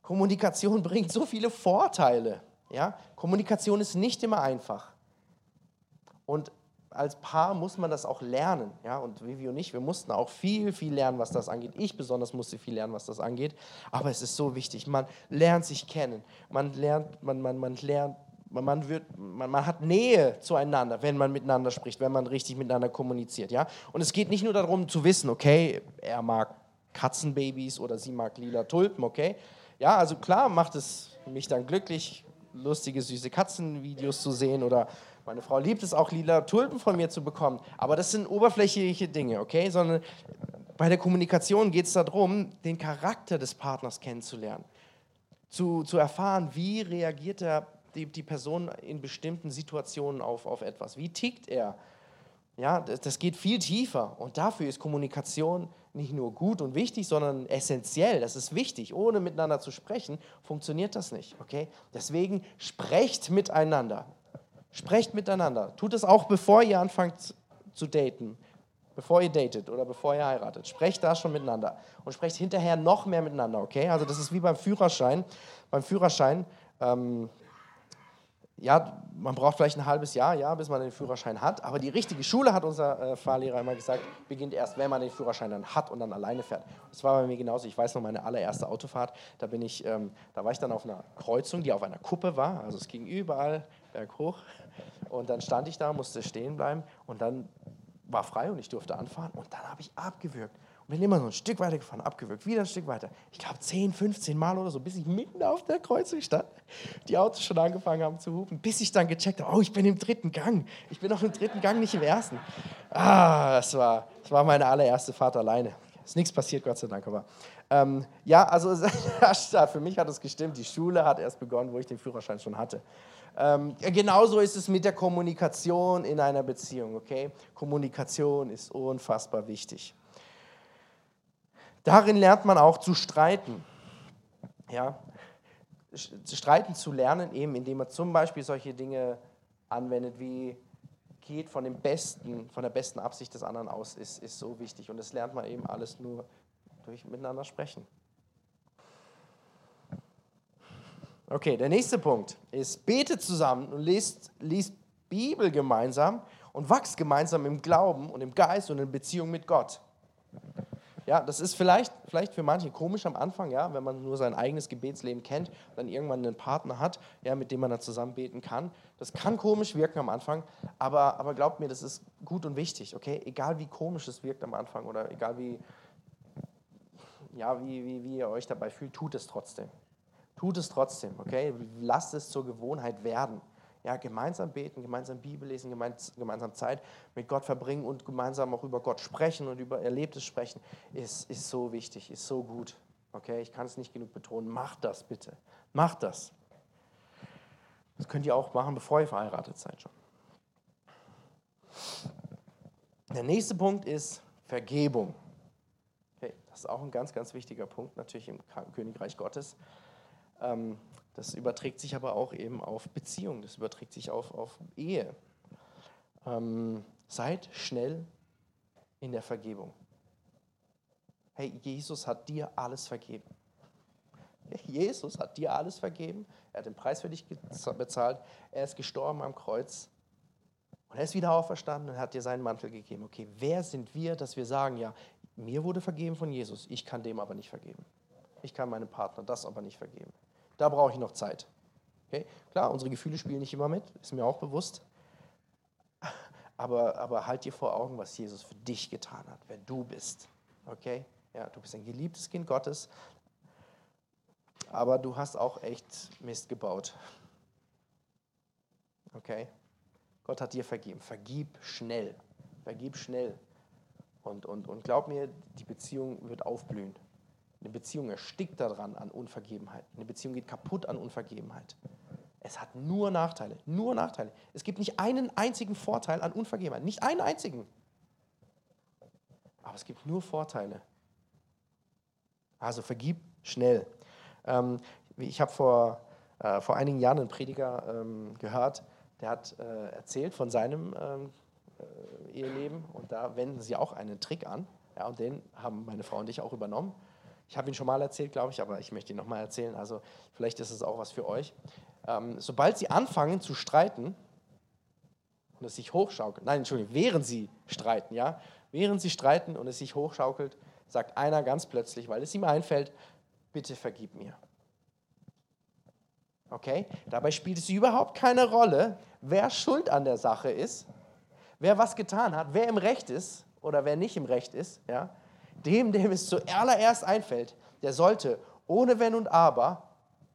Kommunikation bringt so viele Vorteile. Ja? Kommunikation ist nicht immer einfach. Und als Paar muss man das auch lernen. Ja? Und Vivi und ich, wir mussten auch viel, viel lernen, was das angeht. Ich besonders musste viel lernen, was das angeht. Aber es ist so wichtig. Man lernt sich kennen. Man lernt, man, man, man lernt, man, wird, man, man hat Nähe zueinander, wenn man miteinander spricht, wenn man richtig miteinander kommuniziert. Ja? Und es geht nicht nur darum zu wissen, okay, er mag Katzenbabys oder sie mag lila Tulpen, okay? Ja, also klar macht es mich dann glücklich, lustige, süße Katzenvideos zu sehen oder meine Frau liebt es auch, lila Tulpen von mir zu bekommen. Aber das sind oberflächliche Dinge, okay? Sondern bei der Kommunikation geht es darum, den Charakter des Partners kennenzulernen. Zu, zu erfahren, wie reagiert er, die, die Person in bestimmten Situationen auf, auf etwas. Wie tickt er? Ja, das, das geht viel tiefer. Und dafür ist Kommunikation nicht nur gut und wichtig, sondern essentiell. Das ist wichtig. Ohne miteinander zu sprechen, funktioniert das nicht. Okay? Deswegen sprecht miteinander. Sprecht miteinander. Tut es auch, bevor ihr anfangt zu daten. Bevor ihr datet oder bevor ihr heiratet. Sprecht da schon miteinander. Und sprecht hinterher noch mehr miteinander, okay? Also das ist wie beim Führerschein. Beim Führerschein, ähm, ja, man braucht vielleicht ein halbes Jahr, ja, bis man den Führerschein hat. Aber die richtige Schule, hat unser äh, Fahrlehrer immer gesagt, beginnt erst, wenn man den Führerschein dann hat und dann alleine fährt. Das war bei mir genauso. Ich weiß noch, meine allererste Autofahrt, da, bin ich, ähm, da war ich dann auf einer Kreuzung, die auf einer Kuppe war. Also es ging überall berghoch. Und dann stand ich da, musste stehen bleiben und dann war frei und ich durfte anfahren und dann habe ich abgewürgt. bin immer so ein Stück weiter gefahren, abgewürgt, wieder ein Stück weiter. Ich glaube 10, 15 Mal oder so, bis ich mitten auf der Kreuzung stand. Die Autos schon angefangen haben zu hupen, bis ich dann gecheckt habe, oh, ich bin im dritten Gang. Ich bin auch im dritten Gang, nicht im ersten. Ah, das war, das war meine allererste Fahrt alleine. Ist nichts passiert, Gott sei Dank, aber ähm, ja, also für mich hat es gestimmt. Die Schule hat erst begonnen, wo ich den Führerschein schon hatte. Ähm, genauso ist es mit der Kommunikation in einer Beziehung, okay? Kommunikation ist unfassbar wichtig. Darin lernt man auch zu streiten. Ja? Streiten zu lernen, eben indem man zum Beispiel solche Dinge anwendet wie geht von dem besten, von der besten Absicht des anderen aus, ist, ist so wichtig. Und das lernt man eben alles nur durch miteinander sprechen. Okay, der nächste Punkt ist, betet zusammen und liest, liest Bibel gemeinsam und wachst gemeinsam im Glauben und im Geist und in Beziehung mit Gott. Ja, das ist vielleicht, vielleicht für manche komisch am Anfang, ja, wenn man nur sein eigenes Gebetsleben kennt dann irgendwann einen Partner hat, ja, mit dem man dann zusammen beten kann. Das kann komisch wirken am Anfang, aber, aber glaubt mir, das ist gut und wichtig, okay? Egal wie komisch es wirkt am Anfang oder egal wie, ja, wie, wie, wie ihr euch dabei fühlt, tut es trotzdem. Tut es trotzdem, okay? Lasst es zur Gewohnheit werden. Ja, gemeinsam beten, gemeinsam Bibel lesen, gemeinsam Zeit mit Gott verbringen und gemeinsam auch über Gott sprechen und über Erlebtes sprechen, ist, ist so wichtig, ist so gut. Okay, ich kann es nicht genug betonen. Macht das bitte. Macht das. Das könnt ihr auch machen, bevor ihr verheiratet seid schon. Der nächste Punkt ist Vergebung. Okay, das ist auch ein ganz, ganz wichtiger Punkt natürlich im Königreich Gottes. Ähm, das überträgt sich aber auch eben auf Beziehungen, das überträgt sich auf, auf Ehe. Ähm, seid schnell in der Vergebung. Hey, Jesus hat dir alles vergeben. Jesus hat dir alles vergeben. Er hat den Preis für dich bezahlt. Er ist gestorben am Kreuz. Und er ist wieder auferstanden und hat dir seinen Mantel gegeben. Okay, wer sind wir, dass wir sagen, ja, mir wurde vergeben von Jesus, ich kann dem aber nicht vergeben. Ich kann meinem Partner das aber nicht vergeben. Da brauche ich noch Zeit. Okay? Klar, unsere Gefühle spielen nicht immer mit, ist mir auch bewusst. Aber, aber halt dir vor Augen, was Jesus für dich getan hat, wer du bist. Okay? Ja, du bist ein geliebtes Kind Gottes, aber du hast auch echt Mist gebaut. Okay? Gott hat dir vergeben. Vergib schnell. Vergib schnell. Und, und, und glaub mir, die Beziehung wird aufblühen. Eine Beziehung erstickt daran an Unvergebenheit. Eine Beziehung geht kaputt an Unvergebenheit. Es hat nur Nachteile, nur Nachteile. Es gibt nicht einen einzigen Vorteil an Unvergebenheit, nicht einen einzigen. Aber es gibt nur Vorteile. Also vergib schnell. Ähm, ich habe vor, äh, vor einigen Jahren einen Prediger ähm, gehört, der hat äh, erzählt von seinem ähm, äh, Eheleben und da wenden sie auch einen Trick an. Ja, und den haben meine Frau und ich auch übernommen. Ich habe ihn schon mal erzählt, glaube ich, aber ich möchte ihn nochmal erzählen. Also vielleicht ist es auch was für euch. Ähm, sobald sie anfangen zu streiten und es sich hochschaukelt, nein, Entschuldigung, während sie streiten, ja, während sie streiten und es sich hochschaukelt, sagt einer ganz plötzlich, weil es ihm einfällt, bitte vergib mir. Okay? Dabei spielt es überhaupt keine Rolle, wer schuld an der Sache ist, wer was getan hat, wer im Recht ist oder wer nicht im Recht ist. Ja? Dem, dem es zuallererst einfällt, der sollte ohne Wenn und Aber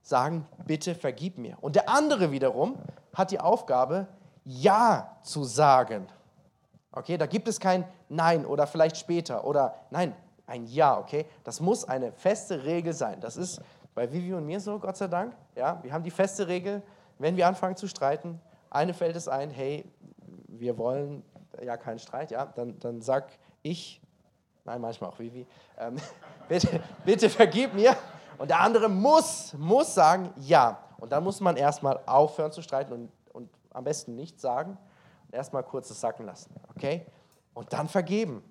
sagen, bitte vergib mir. Und der andere wiederum hat die Aufgabe, Ja zu sagen. Okay, da gibt es kein Nein oder vielleicht später oder Nein, ein Ja, okay? Das muss eine feste Regel sein. Das ist bei Vivi und mir so, Gott sei Dank. Ja, wir haben die feste Regel, wenn wir anfangen zu streiten, eine fällt es ein, hey, wir wollen ja keinen Streit, ja, dann, dann sag ich Nein, manchmal auch Vivi. Ähm, bitte, bitte vergib mir. Und der andere muss, muss sagen, ja. Und dann muss man erstmal aufhören zu streiten und, und am besten nichts sagen und erstmal kurz das sacken lassen. Okay? Und dann vergeben.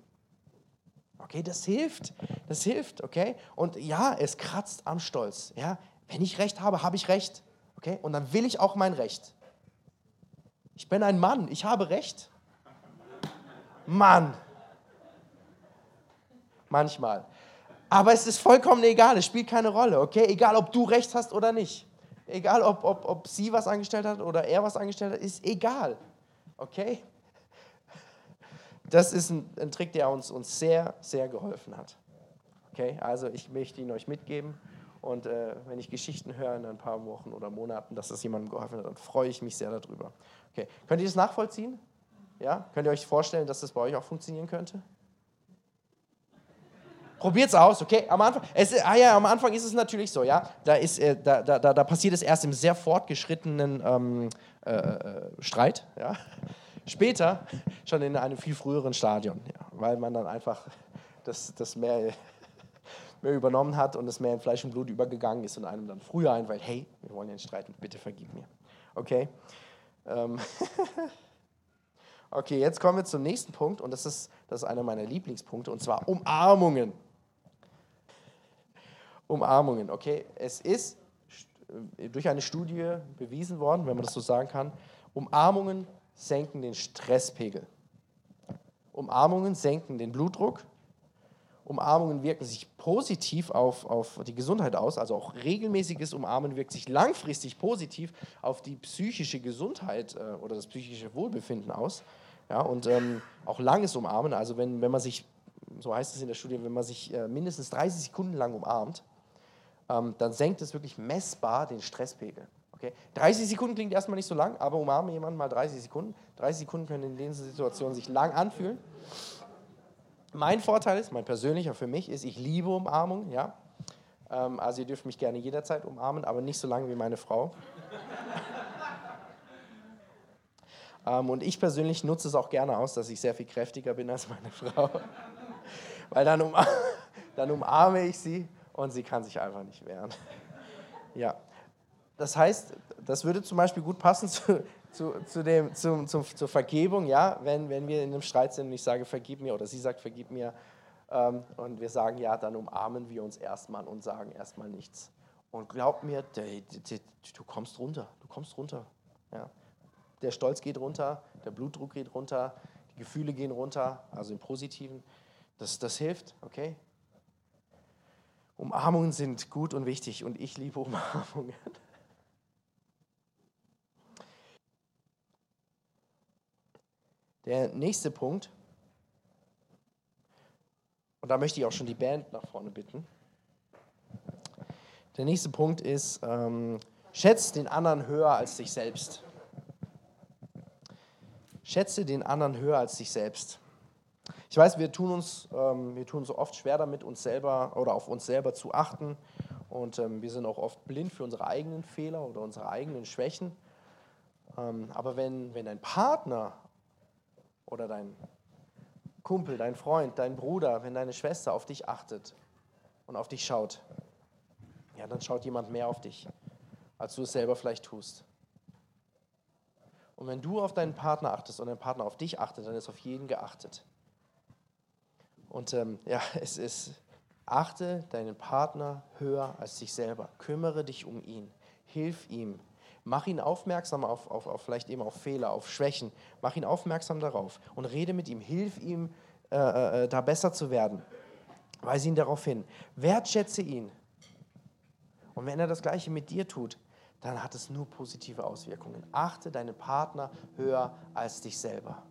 Okay, das hilft. Das hilft, okay? Und ja, es kratzt am Stolz. Ja? Wenn ich Recht habe, habe ich Recht. Okay? Und dann will ich auch mein Recht. Ich bin ein Mann, ich habe Recht. Mann, manchmal. Aber es ist vollkommen egal, es spielt keine Rolle, okay? Egal, ob du recht hast oder nicht. Egal, ob, ob, ob sie was angestellt hat oder er was angestellt hat, ist egal, okay? das ist ein, ein Trick, der uns, uns sehr, sehr geholfen hat. Okay, also ich möchte ihn euch mitgeben. Und äh, wenn ich Geschichten höre in ein paar Wochen oder Monaten, dass das jemandem geholfen hat, dann freue ich mich sehr darüber. Okay. Könnt ihr das nachvollziehen? Ja? Könnt ihr euch vorstellen, dass das bei euch auch funktionieren könnte? Probiert es aus, okay? Am Anfang, es, ah ja, am Anfang ist es natürlich so, ja. Da, ist, äh, da, da, da, passiert es erst im sehr fortgeschrittenen ähm, äh, äh, Streit, ja. Später schon in einem viel früheren Stadion, ja, weil man dann einfach das, das mehr mehr übernommen hat und es mehr in Fleisch und Blut übergegangen ist und einem dann früher einfällt, hey, wir wollen ja nicht streiten, bitte vergib mir. Okay? Ähm okay, jetzt kommen wir zum nächsten Punkt und das ist, das ist einer meiner Lieblingspunkte und zwar Umarmungen. Umarmungen, okay? Es ist durch eine Studie bewiesen worden, wenn man das so sagen kann, Umarmungen senken den Stresspegel. Umarmungen senken den Blutdruck, Umarmungen wirken sich positiv auf, auf die Gesundheit aus, also auch regelmäßiges Umarmen wirkt sich langfristig positiv auf die psychische Gesundheit äh, oder das psychische Wohlbefinden aus. Ja, und ähm, auch langes Umarmen, also wenn, wenn man sich, so heißt es in der Studie, wenn man sich äh, mindestens 30 Sekunden lang umarmt, ähm, dann senkt es wirklich messbar den Stresspegel. Okay? 30 Sekunden klingt erstmal nicht so lang, aber umarme jemanden mal 30 Sekunden. 30 Sekunden können in den Situationen sich lang anfühlen. Mein Vorteil ist, mein persönlicher für mich ist, ich liebe Umarmung, ja. Ähm, also ihr dürft mich gerne jederzeit umarmen, aber nicht so lange wie meine Frau. ähm, und ich persönlich nutze es auch gerne aus, dass ich sehr viel kräftiger bin als meine Frau. Weil dann, umar dann umarme ich sie und sie kann sich einfach nicht wehren. ja. Das heißt, das würde zum Beispiel gut passen zu, zu, zu dem, zum, zum, zur Vergebung, ja, wenn, wenn wir in einem Streit sind und ich sage, vergib mir oder sie sagt, vergib mir ähm, und wir sagen ja, dann umarmen wir uns erstmal und sagen erstmal nichts. Und glaub mir, du kommst runter, du kommst runter. Ja. Der Stolz geht runter, der Blutdruck geht runter, die Gefühle gehen runter, also im Positiven. Das, das hilft, okay? Umarmungen sind gut und wichtig und ich liebe Umarmungen. Der nächste Punkt, und da möchte ich auch schon die Band nach vorne bitten. Der nächste Punkt ist, ähm, schätzt den anderen höher als dich selbst. Schätze den anderen höher als dich selbst. Ich weiß, wir tun uns, ähm, wir tun so oft schwer damit, uns selber oder auf uns selber zu achten. Und ähm, wir sind auch oft blind für unsere eigenen Fehler oder unsere eigenen Schwächen. Ähm, aber wenn, wenn ein Partner oder dein Kumpel, dein Freund, dein Bruder, wenn deine Schwester auf dich achtet und auf dich schaut, ja, dann schaut jemand mehr auf dich, als du es selber vielleicht tust. Und wenn du auf deinen Partner achtest und dein Partner auf dich achtet, dann ist auf jeden geachtet. Und ähm, ja, es ist, achte deinen Partner höher als dich selber. Kümmere dich um ihn. Hilf ihm. Mach ihn aufmerksam auf, auf, auf vielleicht eben auf Fehler, auf Schwächen. Mach ihn aufmerksam darauf und rede mit ihm. Hilf ihm, äh, äh, äh, da besser zu werden. Weise ihn darauf hin. Wertschätze ihn. Und wenn er das Gleiche mit dir tut, dann hat es nur positive Auswirkungen. Achte deinen Partner höher als dich selber.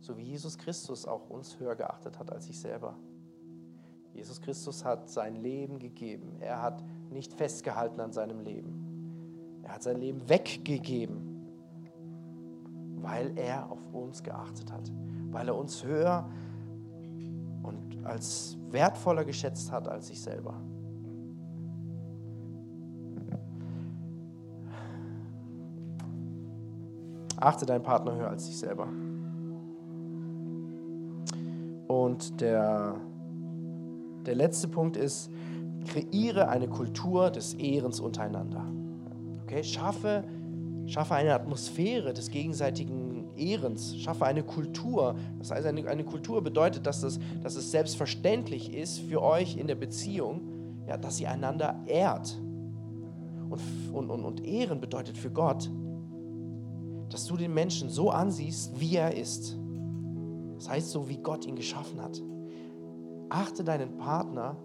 So wie Jesus Christus auch uns höher geachtet hat als sich selber. Jesus Christus hat sein Leben gegeben. Er hat nicht festgehalten an seinem Leben. Er hat sein Leben weggegeben, weil er auf uns geachtet hat, weil er uns höher und als wertvoller geschätzt hat als sich selber. Achte deinen Partner höher als dich selber. Und der, der letzte Punkt ist, kreiere eine Kultur des Ehrens untereinander. Okay? Schaffe, schaffe eine Atmosphäre des gegenseitigen Ehrens, schaffe eine Kultur. Das heißt, eine, eine Kultur bedeutet, dass, das, dass es selbstverständlich ist für euch in der Beziehung, ja, dass ihr einander ehrt. Und, und, und, und Ehren bedeutet für Gott, dass du den Menschen so ansiehst, wie er ist. Das heißt, so wie Gott ihn geschaffen hat. Achte deinen Partner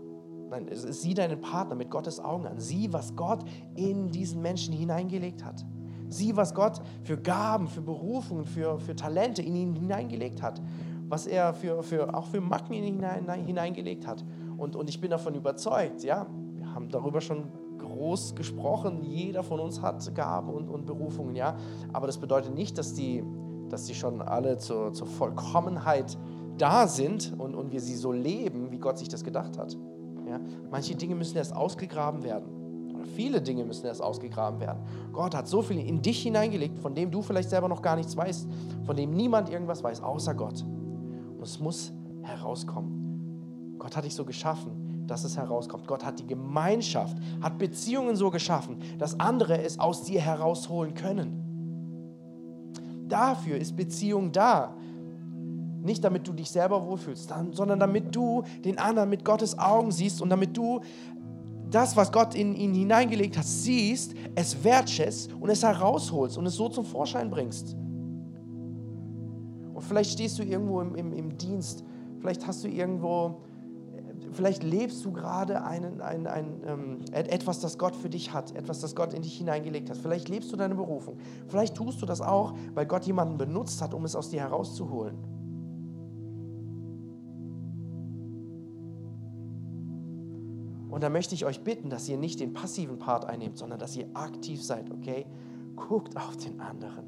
Nein, sieh deinen Partner mit Gottes Augen an. Sieh, was Gott in diesen Menschen hineingelegt hat. Sieh, was Gott für Gaben, für Berufungen, für, für Talente in ihn hineingelegt hat. was er für, für, auch für Macken hinein, hineingelegt hat. Und, und ich bin davon überzeugt, ja, wir haben darüber schon groß gesprochen, jeder von uns hat Gaben und, und Berufungen, ja, aber das bedeutet nicht, dass die, dass die schon alle zur, zur Vollkommenheit da sind und, und wir sie so leben, wie Gott sich das gedacht hat. Ja? Manche Dinge müssen erst ausgegraben werden. Oder viele Dinge müssen erst ausgegraben werden. Gott hat so viel in dich hineingelegt, von dem du vielleicht selber noch gar nichts weißt, von dem niemand irgendwas weiß, außer Gott. Und es muss herauskommen. Gott hat dich so geschaffen, dass es herauskommt. Gott hat die Gemeinschaft, hat Beziehungen so geschaffen, dass andere es aus dir herausholen können. Dafür ist Beziehung da. Nicht damit du dich selber wohlfühlst, sondern damit du den anderen mit Gottes Augen siehst und damit du das, was Gott in ihn hineingelegt hat, siehst, es wertschätzt und es herausholst und es so zum Vorschein bringst. Und vielleicht stehst du irgendwo im, im, im Dienst, vielleicht hast du irgendwo, vielleicht lebst du gerade einen, ein, ein, ähm, etwas, das Gott für dich hat, etwas, das Gott in dich hineingelegt hat. Vielleicht lebst du deine Berufung. Vielleicht tust du das auch, weil Gott jemanden benutzt hat, um es aus dir herauszuholen. Und da möchte ich euch bitten, dass ihr nicht den passiven Part einnehmt, sondern dass ihr aktiv seid, okay? Guckt auf den anderen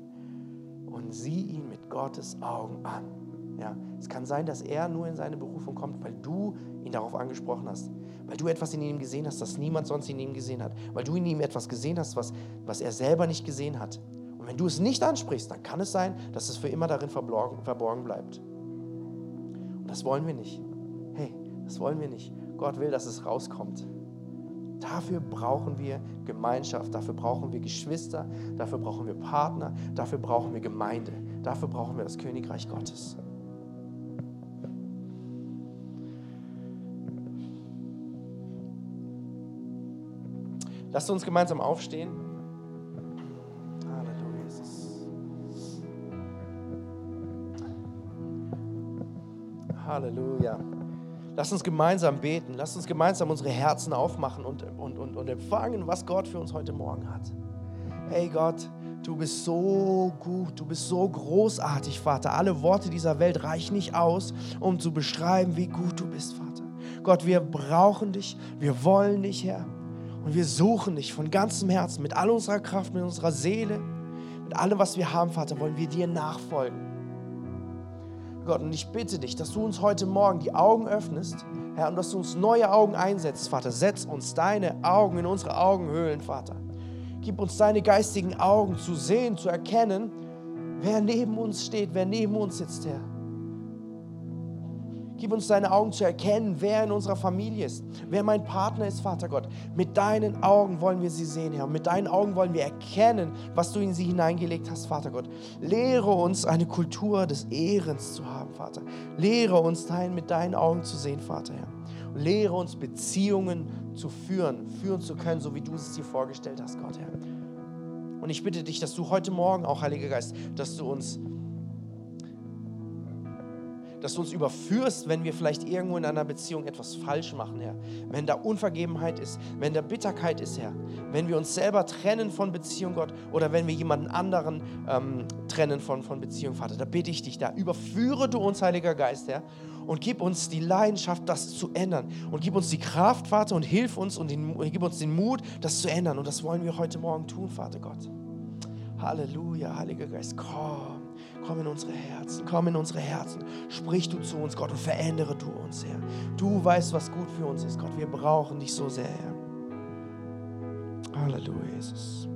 und sieh ihn mit Gottes Augen an. Ja, es kann sein, dass er nur in seine Berufung kommt, weil du ihn darauf angesprochen hast, weil du etwas in ihm gesehen hast, das niemand sonst in ihm gesehen hat, weil du in ihm etwas gesehen hast, was, was er selber nicht gesehen hat. Und wenn du es nicht ansprichst, dann kann es sein, dass es für immer darin verborgen, verborgen bleibt. Und das wollen wir nicht. Hey, das wollen wir nicht. Gott will, dass es rauskommt. Dafür brauchen wir Gemeinschaft, dafür brauchen wir Geschwister, dafür brauchen wir Partner, dafür brauchen wir Gemeinde, dafür brauchen wir das Königreich Gottes. Lasst uns gemeinsam aufstehen. Halleluja, Jesus. Halleluja. Lass uns gemeinsam beten. Lass uns gemeinsam unsere Herzen aufmachen und, und, und, und empfangen, was Gott für uns heute Morgen hat. Hey Gott, du bist so gut, du bist so großartig, Vater. Alle Worte dieser Welt reichen nicht aus, um zu beschreiben, wie gut du bist, Vater. Gott, wir brauchen dich, wir wollen dich, Herr. Und wir suchen dich von ganzem Herzen, mit all unserer Kraft, mit unserer Seele, mit allem, was wir haben, Vater, wollen wir dir nachfolgen. Gott, und ich bitte dich, dass du uns heute Morgen die Augen öffnest, Herr, und dass du uns neue Augen einsetzt, Vater. Setz uns deine Augen in unsere Augenhöhlen, Vater. Gib uns deine geistigen Augen zu sehen, zu erkennen, wer neben uns steht, wer neben uns sitzt, Herr. Gib uns deine Augen zu erkennen, wer in unserer Familie ist, wer mein Partner ist, Vater Gott. Mit deinen Augen wollen wir sie sehen, Herr. Mit deinen Augen wollen wir erkennen, was du in sie hineingelegt hast, Vater Gott. Lehre uns eine Kultur des Ehrens zu haben, Vater. Lehre uns dein, mit deinen Augen zu sehen, Vater, Herr. Lehre uns Beziehungen zu führen, führen zu können, so wie du es dir vorgestellt hast, Gott, Herr. Und ich bitte dich, dass du heute Morgen auch, Heiliger Geist, dass du uns dass du uns überführst, wenn wir vielleicht irgendwo in einer Beziehung etwas falsch machen, Herr. Wenn da Unvergebenheit ist, wenn da Bitterkeit ist, Herr. Wenn wir uns selber trennen von Beziehung, Gott, oder wenn wir jemanden anderen ähm, trennen von, von Beziehung, Vater. Da bitte ich dich, da überführe du uns, Heiliger Geist, Herr. Und gib uns die Leidenschaft, das zu ändern. Und gib uns die Kraft, Vater, und hilf uns und den, gib uns den Mut, das zu ändern. Und das wollen wir heute Morgen tun, Vater Gott. Halleluja, Heiliger Geist, komm. Komm in unsere Herzen, komm in unsere Herzen. Sprich du zu uns, Gott, und verändere du uns, Herr. Du weißt, was gut für uns ist, Gott. Wir brauchen dich so sehr, Herr. Halleluja, Jesus.